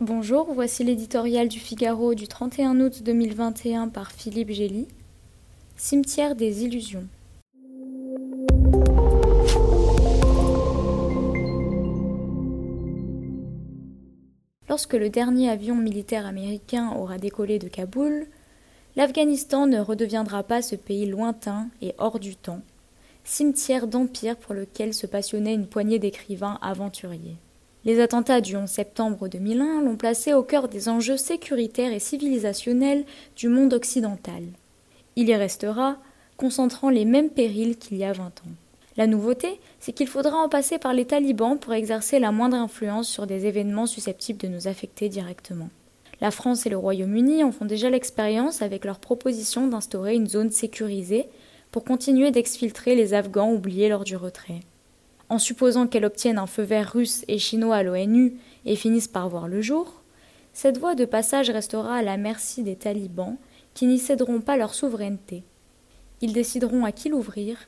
Bonjour, voici l'éditorial du Figaro du 31 août 2021 par Philippe Gély. Cimetière des illusions. Lorsque le dernier avion militaire américain aura décollé de Kaboul, l'Afghanistan ne redeviendra pas ce pays lointain et hors du temps, cimetière d'empire pour lequel se passionnait une poignée d'écrivains aventuriers. Les attentats du 11 septembre 2001 l'ont placé au cœur des enjeux sécuritaires et civilisationnels du monde occidental. Il y restera, concentrant les mêmes périls qu'il y a vingt ans. La nouveauté, c'est qu'il faudra en passer par les talibans pour exercer la moindre influence sur des événements susceptibles de nous affecter directement. La France et le Royaume-Uni en font déjà l'expérience avec leur proposition d'instaurer une zone sécurisée pour continuer d'exfiltrer les Afghans oubliés lors du retrait en supposant qu'elle obtienne un feu vert russe et chinois à l'ONU et finisse par voir le jour, cette voie de passage restera à la merci des talibans qui n'y céderont pas leur souveraineté. Ils décideront à qui l'ouvrir,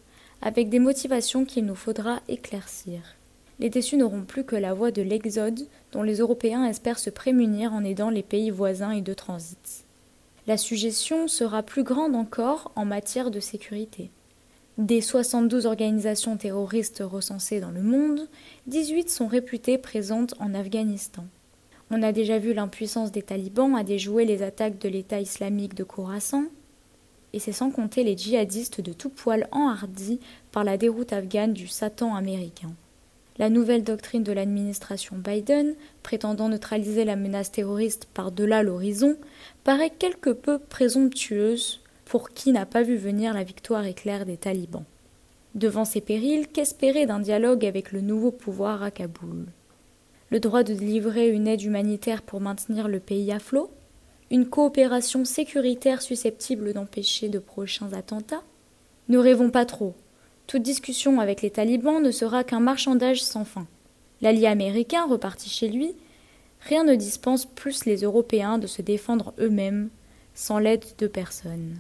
avec des motivations qu'il nous faudra éclaircir. Les déçus n'auront plus que la voie de l'exode dont les Européens espèrent se prémunir en aidant les pays voisins et de transit. La suggestion sera plus grande encore en matière de sécurité. Des 72 organisations terroristes recensées dans le monde, 18 sont réputées présentes en Afghanistan. On a déjà vu l'impuissance des talibans à déjouer les attaques de l'État islamique de Khorasan, et c'est sans compter les djihadistes de tout poil enhardis par la déroute afghane du Satan américain. La nouvelle doctrine de l'administration Biden, prétendant neutraliser la menace terroriste par-delà l'horizon, paraît quelque peu présomptueuse pour qui n'a pas vu venir la victoire éclair des talibans. Devant ces périls, qu'espérer d'un dialogue avec le nouveau pouvoir à Kaboul? Le droit de délivrer une aide humanitaire pour maintenir le pays à flot? Une coopération sécuritaire susceptible d'empêcher de prochains attentats? Ne rêvons pas trop. Toute discussion avec les talibans ne sera qu'un marchandage sans fin. L'allié américain reparti chez lui, rien ne dispense plus les Européens de se défendre eux-mêmes sans l'aide de personne.